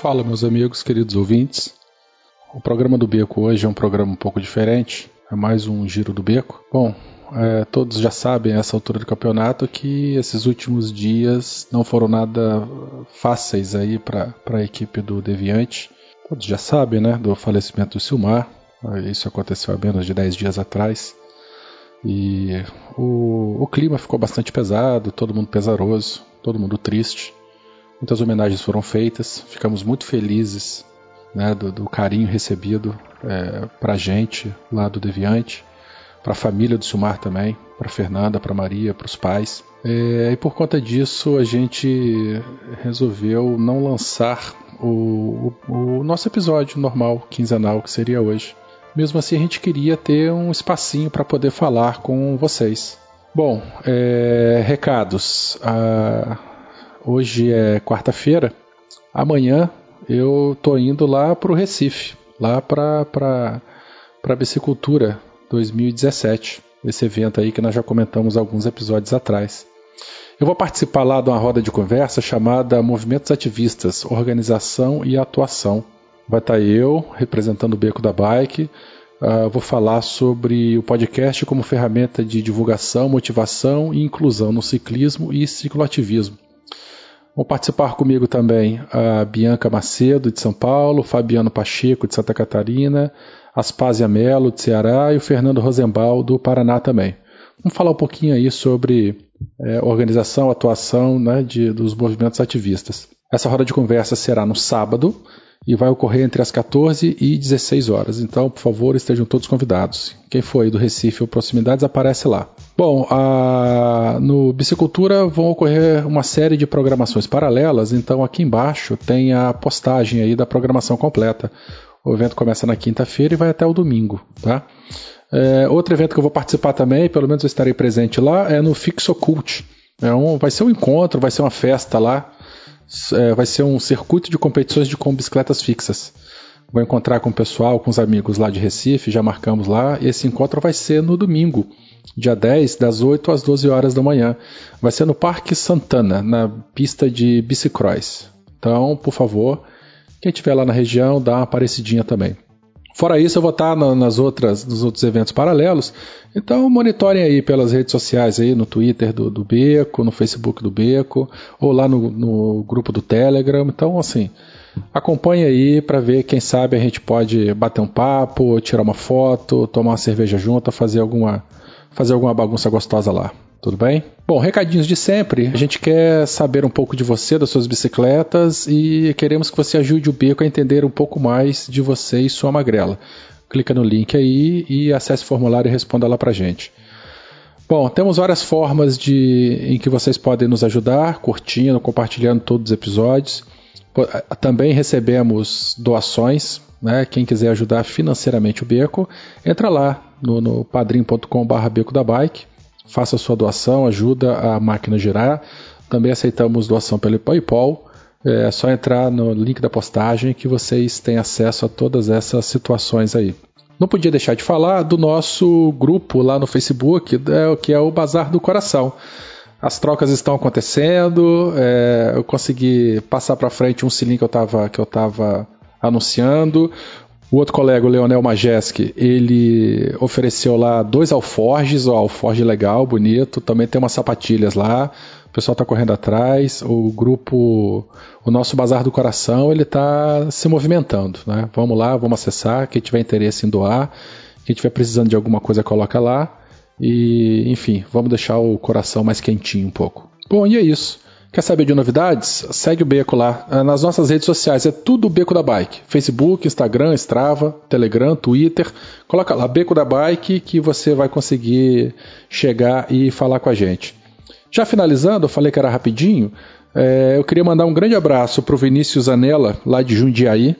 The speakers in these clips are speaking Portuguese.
Fala, meus amigos, queridos ouvintes. O programa do Beco hoje é um programa um pouco diferente, é mais um giro do Beco. Bom, é, todos já sabem, a essa altura do campeonato, que esses últimos dias não foram nada fáceis aí para a equipe do Deviante. Todos já sabem, né, do falecimento do Silmar. Isso aconteceu há menos de 10 dias atrás. E o, o clima ficou bastante pesado, todo mundo pesaroso, todo mundo triste. Muitas homenagens foram feitas, ficamos muito felizes né, do, do, carinho recebido é, para a gente lá do Deviante, para a família do Silmar também, para Fernanda, para Maria, para os pais. É, e por conta disso a gente resolveu não lançar o, o, o nosso episódio normal, quinzenal, que seria hoje. Mesmo assim, a gente queria ter um espacinho para poder falar com vocês. Bom, é, recados. Ah, hoje é quarta-feira. Amanhã eu tô indo lá para o Recife, lá para para Bicicultura 2017. Esse evento aí que nós já comentamos alguns episódios atrás. Eu vou participar lá de uma roda de conversa chamada Movimentos Ativistas, Organização e Atuação. Vai estar tá eu, representando o Beco da Bike. Uh, vou falar sobre o podcast como ferramenta de divulgação, motivação e inclusão no ciclismo e cicloativismo. Vão participar comigo também a Bianca Macedo, de São Paulo, Fabiano Pacheco, de Santa Catarina, Aspásia Melo, de Ceará, e o Fernando Rosenbaum, do Paraná também. Vamos falar um pouquinho aí sobre é, organização, atuação né, de, dos movimentos ativistas. Essa roda de conversa será no sábado, e vai ocorrer entre as 14 e 16 horas. Então, por favor, estejam todos convidados. Quem for do Recife ou proximidades, aparece lá. Bom, a... no Bicicultura vão ocorrer uma série de programações paralelas, então aqui embaixo tem a postagem aí da programação completa. O evento começa na quinta-feira e vai até o domingo, tá? É, outro evento que eu vou participar também, pelo menos eu estarei presente lá, é no Fixo Cult. É um, vai ser um encontro, vai ser uma festa lá é, vai ser um circuito de competições de com bicicletas fixas. Vou encontrar com o pessoal, com os amigos lá de Recife, já marcamos lá. Esse encontro vai ser no domingo, dia 10, das 8 às 12 horas da manhã. Vai ser no Parque Santana, na pista de bicicross. Então, por favor, quem estiver lá na região, dá uma parecidinha também. Fora isso, eu vou estar nas outras, nos outros eventos paralelos. Então monitorem aí pelas redes sociais aí, no Twitter do, do Beco, no Facebook do Beco, ou lá no, no grupo do Telegram. Então, assim, acompanhe aí para ver, quem sabe a gente pode bater um papo, tirar uma foto, tomar uma cerveja junto, fazer alguma, fazer alguma bagunça gostosa lá. Tudo bem? Bom, recadinhos de sempre. A gente quer saber um pouco de você, das suas bicicletas e queremos que você ajude o Beco a entender um pouco mais de você e sua magrela. Clica no link aí e acesse o formulário e responda lá pra gente. Bom, temos várias formas de, em que vocês podem nos ajudar, curtindo, compartilhando todos os episódios. Também recebemos doações, né? Quem quiser ajudar financeiramente o Beco, entra lá no, no padrim.com.br Beco da Bike faça sua doação, ajuda a máquina a girar. Também aceitamos doação pelo PayPal. É só entrar no link da postagem que vocês têm acesso a todas essas situações aí. Não podia deixar de falar do nosso grupo lá no Facebook, é que é o Bazar do Coração. As trocas estão acontecendo, é, eu consegui passar para frente um cilindro que eu estava anunciando. O outro colega, o Leonel Majeski, ele ofereceu lá dois alforges, ó, alforge legal, bonito. Também tem umas sapatilhas lá. O pessoal está correndo atrás. O grupo, o nosso Bazar do Coração, ele está se movimentando. Né? Vamos lá, vamos acessar. Quem tiver interesse em doar, quem tiver precisando de alguma coisa, coloca lá. E, enfim, vamos deixar o coração mais quentinho um pouco. Bom, e é isso. Quer saber de novidades? Segue o Beco lá. É, nas nossas redes sociais é tudo Beco da Bike. Facebook, Instagram, Strava, Telegram, Twitter. Coloca lá Beco da Bike que você vai conseguir chegar e falar com a gente. Já finalizando, eu falei que era rapidinho. É, eu queria mandar um grande abraço para o Vinícius Anela, lá de Jundiaí,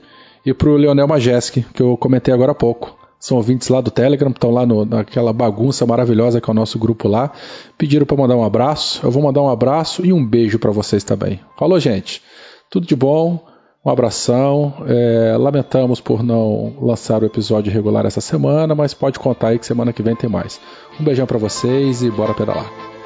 e para o Leonel Majeski, que eu comentei agora há pouco são ouvintes lá do Telegram, estão lá no, naquela bagunça maravilhosa que é o nosso grupo lá. Pediram para mandar um abraço. Eu vou mandar um abraço e um beijo para vocês também. Falou, gente. Tudo de bom. Um abração. É, lamentamos por não lançar o episódio regular essa semana, mas pode contar aí que semana que vem tem mais. Um beijão para vocês e bora pedalar.